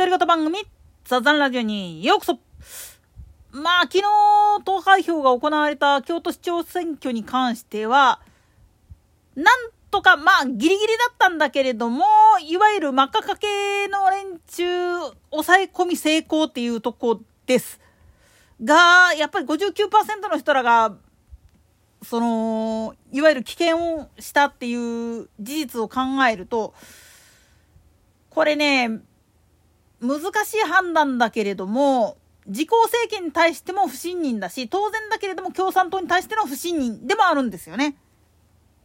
独り言番組、ザザンラジオにようこそまあ、昨日投開票が行われた京都市長選挙に関しては、なんとか、まあ、ギリギリだったんだけれども、いわゆる真っ赤かけの連中、抑え込み成功っていうとこです。が、やっぱり59%の人らが、その、いわゆる危険をしたっていう事実を考えると、これね、難しい判断だけれども、自公政権に対しても不信任だし、当然だけれども共産党に対しての不信任でもあるんですよね。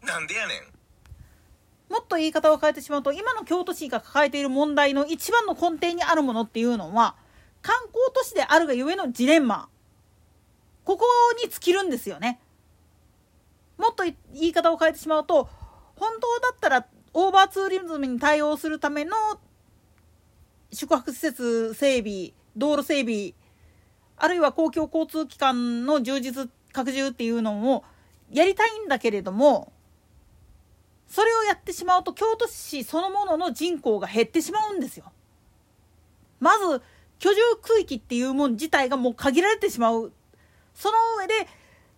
なんでやねん。もっと言い方を変えてしまうと、今の京都市が抱えている問題の一番の根底にあるものっていうのは、観光都市であるがゆえのジレンマ。ここに尽きるんですよね。もっと言い方を変えてしまうと、本当だったらオーバーツーリズムに対応するための宿泊施設整備、道路整備、あるいは公共交通機関の充実、拡充っていうのをやりたいんだけれども、それをやってしまうと京都市そのものの人口が減ってしまうんですよ。まず居住区域っていうもん自体がもう限られてしまう。その上で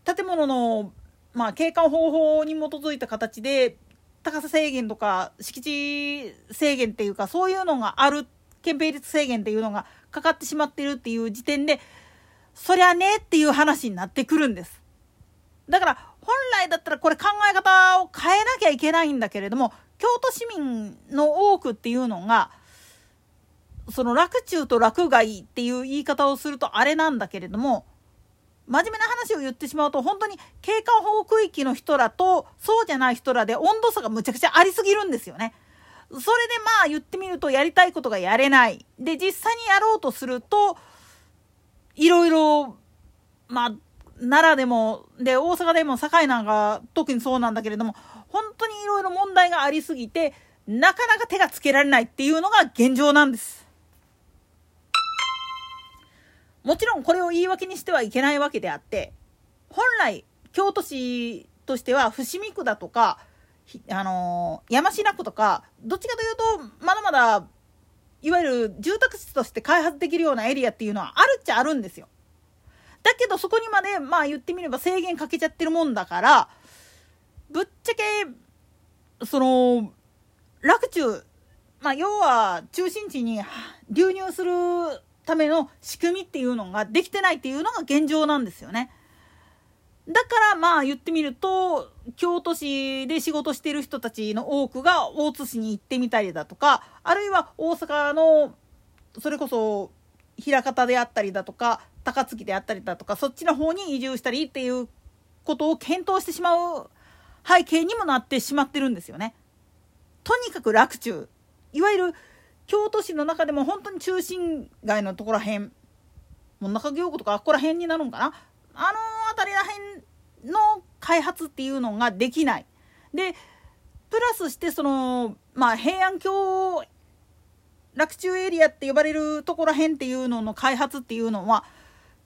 建物の、まあ、景観方法に基づいた形で高さ制限とか敷地制限っていうかそういうのがある憲兵率制限っていうのがかかってしまってるっていう時点でそりゃねっていう話になってくるんです。だから本来だったらこれ考え方を変えなきゃいけないんだけれども京都市民の多くっていうのがその洛中と洛外っていう言い方をするとあれなんだけれども真面目な話を言ってしまうと本当に景観保護区域の人らとそうじゃない人らで温度差がむちゃくちゃありすぎるんですよね。それでまあ言ってみるとやりたいことがやれない。で実際にやろうとするといろいろまあ奈良でもで大阪でも堺なんか特にそうなんだけれども本当にいろいろ問題がありすぎてなかなか手がつけられないっていうのが現状なんです。もちろんこれを言い訳にしてはいけないわけであって本来京都市としては伏見区だとか、あのー、山科区とかどっちかというとまだまだいわゆる住宅地として開発できるようなエリアっていうのはあるっちゃあるんですよ。だけどそこにまでまあ言ってみれば制限かけちゃってるもんだからぶっちゃけその洛中まあ要は中心地に流入するための仕組みっていうのができてないっていうのが現状なんですよね。だからまあ言ってみると京都市で仕事してる人たちの多くが大津市に行ってみたりだとかあるいは大阪のそれこそ枚方であったりだとか高槻であったりだとかそっちの方に移住したりっていうことを検討してしまう背景にもなってしまってるんですよね。とにかく楽中いわゆる京都市の中でも本当に中心街のところらへんもう中京区とかあっこら辺になるんかなあの辺りらへんの開発っていうのができない。でプラスしてそのまあ平安京洛中エリアって呼ばれるところへんっていうのの開発っていうのは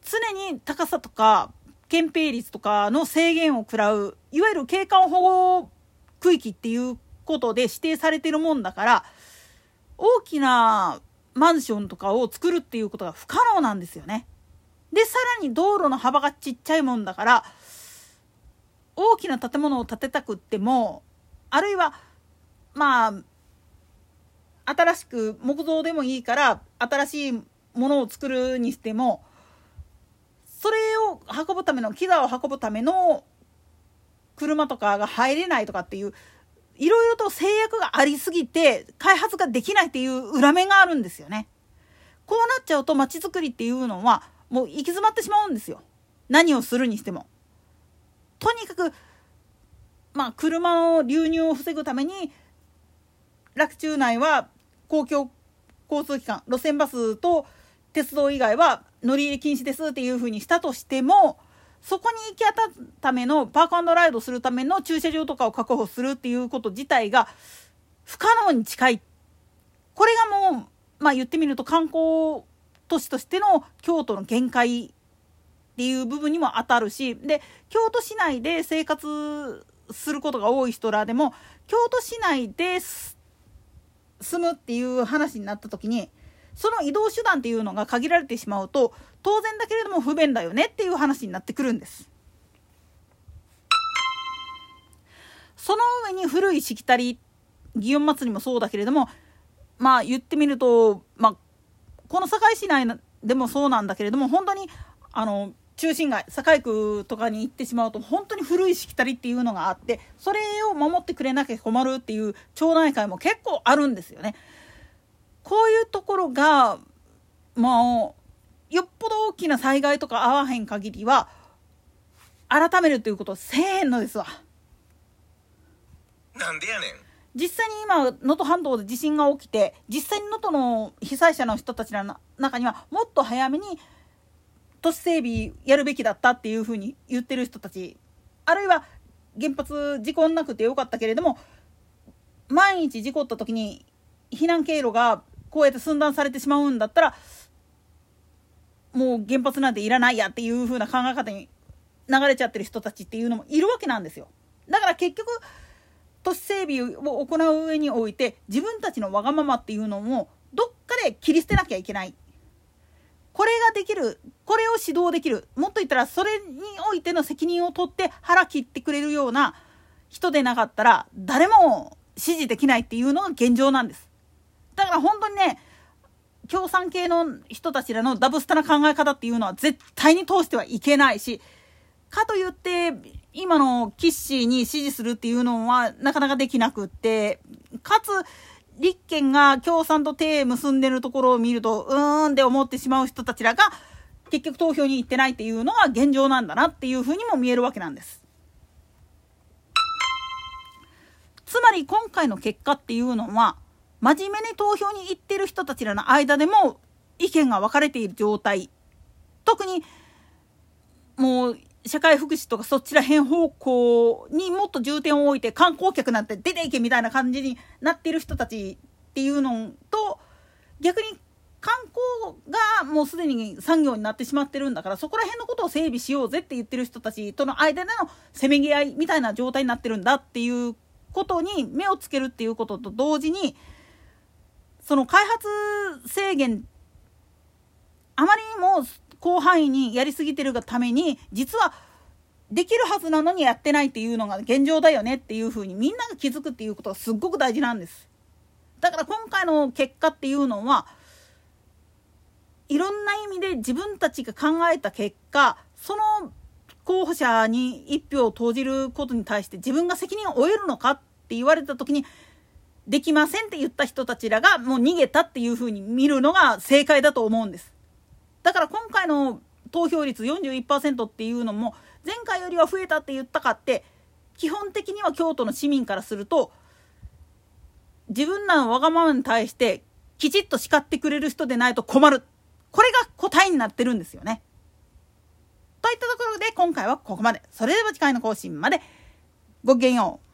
常に高さとか憲兵率とかの制限を食らういわゆる景観保護区域っていうことで指定されてるもんだから大きなマンションとかを作るっていうことが不可能なんですよね。でさらに道路の幅がちっちゃいもんだから大きな建物を建てたくってもあるいはまあ新しく木造でもいいから新しいものを作るにしてもそれを運ぶための機材を運ぶための車とかが入れないとかっていういろいろと制約がありすぎて開発ができないっていう裏面があるんですよね。こうなっちゃうと街づくりっていうのはもう行き詰まってしまうんですよ。何をするにしても。とにかくまあ車の流入を防ぐために洛中内は公共交通機関路線バスと鉄道以外は乗り入れ禁止ですっていうふうにしたとしてもそこに行き当たるためのパークライドするための駐車場とかを確保するっていうこと自体が不可能に近い。これがもう、まあ言ってみると観光都市としての京都の限界っていう部分にも当たるし、で、京都市内で生活することが多い人らでも、京都市内で住むっていう話になった時に、その移動手段っていうのが限られてしまうと当然だけれども不便だよねっていう話になってくるんです。その上に古いしきたり祇園祭もそうだけれどもまあ言ってみると、まあ、この堺市内でもそうなんだけれども本当にあの中心街堺区とかに行ってしまうと本当に古いしきたりっていうのがあってそれを守ってくれなきゃ困るっていう町内会も結構あるんですよね。こういうところがまあよっぽど大きな災害とか合わへん限りは改めるということせえのですわ。なんでやねん。実際に今能登半島で地震が起きて実際に能登の被災者の人たちの中にはもっと早めに都市整備やるべきだったっていうふうに言ってる人たちあるいは原発事故なくてよかったけれども毎日事故った時に避難経路がこうやって寸断されてしまうんだったらもう原発なんていらないやっていう風な考え方に流れちゃってる人たちっていうのもいるわけなんですよ。だから結局都市整備を行う上において自分たちのわがままっていうのもどっかで切り捨てなきゃいけない。これができるこれを指導できるもっと言ったらそれにおいての責任を取って腹切ってくれるような人でなかったら誰も支持できないっていうのが現状なんです。だから本当にね共産系の人たちらのダブスタな考え方っていうのは絶対に通してはいけないしかといって今のキッシーに支持するっていうのはなかなかできなくってかつ立憲が共産と手結んでるところを見るとうーんって思ってしまう人たちらが結局投票に行ってないっていうのが現状なんだなっていうふうにも見えるわけなんです。つまり今回の結果っていうのは真面目に投票に行ってる人たちらの間でも意見が分かれている状態特にもう社会福祉とかそちら辺方向にもっと重点を置いて観光客なんて出ていけみたいな感じになってる人たちっていうのと逆に観光がもうすでに産業になってしまってるんだからそこら辺のことを整備しようぜって言ってる人たちとの間でのせめぎ合いみたいな状態になってるんだっていうことに目をつけるっていうことと同時にその開発制限あまりにも広範囲にやりすぎてるがために実はできるはずなのにやってないっていうのが現状だよねっていうふうにみんなが気づくっていうことがすっごく大事なんです。だから今回の結果っていうのはいろんな意味で自分たちが考えた結果その候補者に1票を投じることに対して自分が責任を負えるのかって言われた時にできませんって言った人たちらがもう逃げたっていうふうに見るのが正解だと思うんです。だから今回の投票率41%っていうのも前回よりは増えたって言ったかって基本的には京都の市民からすると自分らのわがままに対してきちっと叱ってくれる人でないと困るこれが答えになってるんですよね。といったところで今回はここまで。それでは次回の更新までごきげんよう。